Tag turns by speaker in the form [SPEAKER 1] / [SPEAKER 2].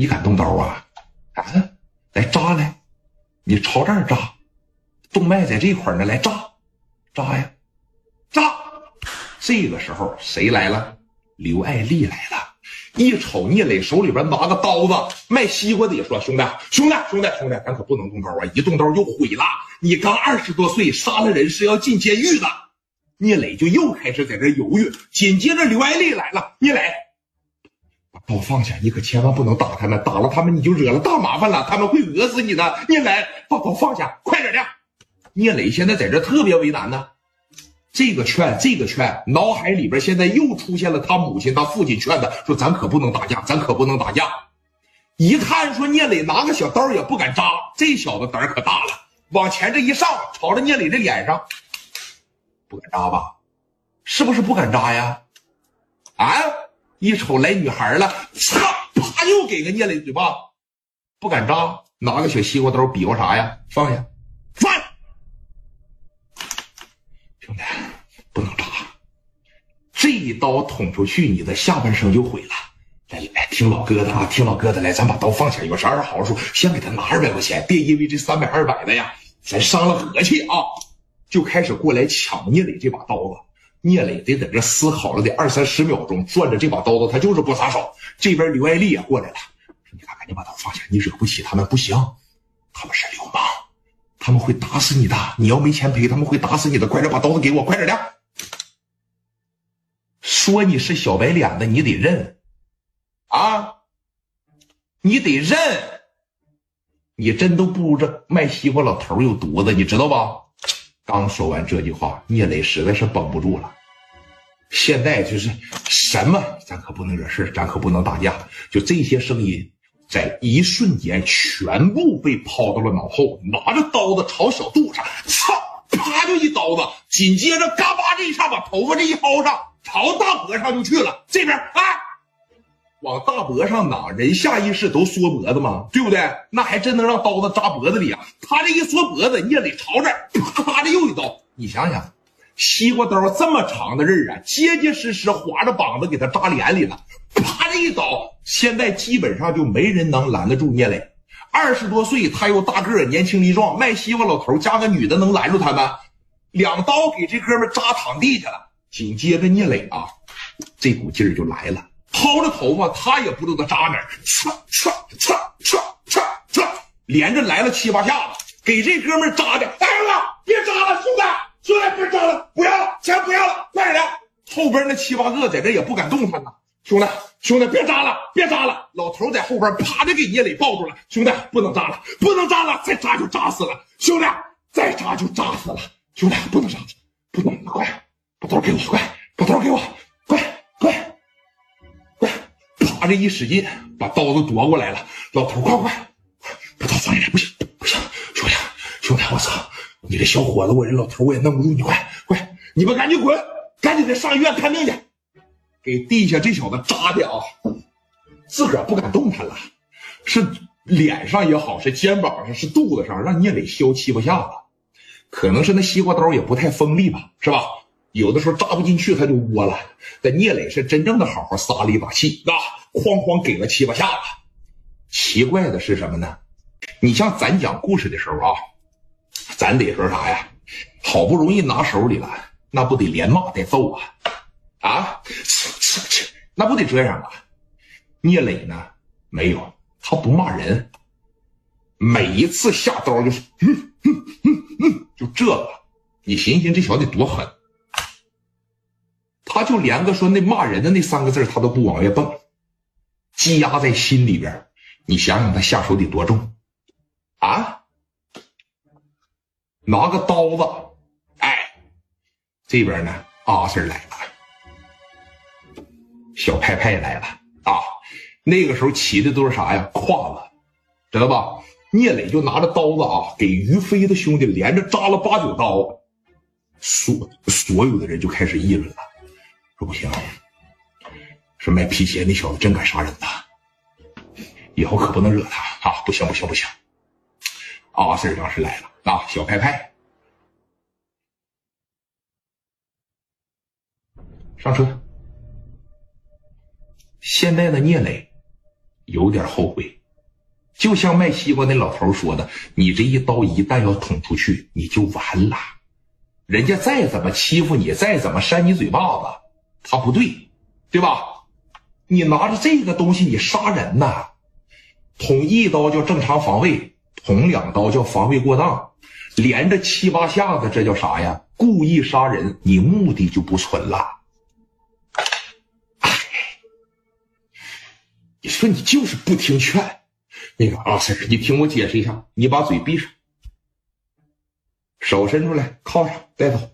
[SPEAKER 1] 你敢动刀啊？啊，来扎来，你朝这儿扎，动脉在这块呢，来扎，扎呀，扎。这个时候谁来了？刘爱丽来了。一瞅聂磊手里边拿个刀子，卖西瓜的也说：“兄弟，兄弟，兄弟，兄弟，咱可不能动刀啊！一动刀就毁了。你刚二十多岁，杀了人是要进监狱的。”聂磊就又开始在这犹豫。紧接着刘爱丽来了：“聂磊，把刀放下，你可千万不能打他们，打了他们你就惹了大麻烦了，他们会讹死你的。聂磊，把刀放下，快点的！”聂磊现在在这特别为难呢。这个劝，这个劝，脑海里边现在又出现了他母亲、他父亲劝的，说咱可不能打架，咱可不能打架。一看说聂磊拿个小刀也不敢扎，这小子胆可大了，往前这一上，朝着聂磊的脸上，不敢扎吧？是不是不敢扎呀？啊！一瞅来女孩了，操！啪，又给个聂磊嘴巴，不敢扎，拿个小西瓜刀比划啥呀？放下，放。兄弟，不能扎！这一刀捅出去，你的下半生就毁了。来来，听老哥的啊，听老哥的，来，咱把刀放下。有啥二好说，先给他拿二百块钱，别因为这三百二百的呀，咱伤了和气啊！就开始过来抢聂磊这把刀子。聂磊得在这思考了得二三十秒钟，攥着这把刀子，他就是不撒手。这边刘爱丽也过来了，说：“你看，赶紧把刀放下，你惹不起他们，不行，他们是流氓。”他们会打死你的！你要没钱赔，他们会打死你的！快点把刀子给我，快点的！说你是小白脸的，你得认啊！你得认！你真都不如这卖西瓜老头有犊子，你知道吧？刚说完这句话，聂磊实在是绷不住了。现在就是什么，咱可不能惹事咱可不能打架。就这些声音。在一瞬间，全部被抛到了脑后，拿着刀子朝小肚上，操，啪就一刀子，紧接着嘎巴这一下把头发这一薅上，朝大脖上就去了。这边啊，往大脖上拿，人下意识都缩脖子嘛，对不对？那还真能让刀子扎脖子里啊！他这一缩脖子，聂磊朝这啪啪的又一刀，你想想，西瓜刀这么长的刃啊，结结实实划着膀子给他扎脸里了。啪的一刀，现在基本上就没人能拦得住聂磊。二十多岁，他又大个年轻力壮，卖西瓜老头加个女的能拦住他吗？两刀给这哥们扎躺地下了。紧接着聂磊啊，这股劲儿就来了，薅着头发，他也不知道扎哪儿，唰唰唰唰唰唰，连着来了七八下子，给这哥们扎的。大哥，别扎了，兄弟，兄弟别扎了，不要了，钱不要了，快点！后边那七八个在这也不敢动弹呐。兄弟，兄弟，别扎了，别扎了！老头在后边啪的给聂磊抱住了。兄弟，不能扎了，不能扎了，再扎就扎死了。兄弟，再扎就扎死了。兄弟，不能扎，不能，快，把刀给我，快，把刀给我，这一使劲，把刀子夺过来了。老头，快快，把刀放下来，不行，不行，兄弟，兄弟，我操，你这小伙子，我这老头我也弄不住你，快快，你们赶紧滚，赶紧的上医院看病去。给地下这小子扎的啊，自个儿不敢动弹了，是脸上也好，是肩膀上，是肚子上，让聂磊削七八下子。可能是那西瓜刀也不太锋利吧，是吧？有的时候扎不进去，他就窝了。但聂磊是真正的好好撒了一把气啊，哐哐给了七八下子。奇怪的是什么呢？你像咱讲故事的时候啊，咱得说啥呀？好不容易拿手里了，那不得连骂带揍啊？啊，那不得这样啊？聂磊呢？没有，他不骂人，每一次下刀就是，嗯嗯嗯嗯，就这个。你寻思寻这小子多狠，他就连个说那骂人的那三个字他都不往外蹦，积压在心里边。你想想他下手得多重啊？拿个刀子，哎，这边呢，阿 Sir 来了。小派派来了啊！那个时候骑的都是啥呀？胯子，知道吧？聂磊就拿着刀子啊，给于飞的兄弟连着扎了八九刀。所所有的人就开始议论了，说不行，说卖皮鞋那小子真敢杀人呐！以后可不能惹他啊！不行不行不行！阿 Sir 当时来了啊！小派派上车。现在的聂磊有点后悔。就像卖西瓜那老头说的：“你这一刀一旦要捅出去，你就完了。人家再怎么欺负你，再怎么扇你嘴巴子，他不对，对吧？你拿着这个东西，你杀人呐！捅一刀叫正常防卫，捅两刀叫防卫过当，连着七八下子，这叫啥呀？故意杀人，你目的就不纯了。你说你就是不听劝。”那个阿 Sir，你听我解释一下，你把嘴闭上，手伸出来，靠上，带走。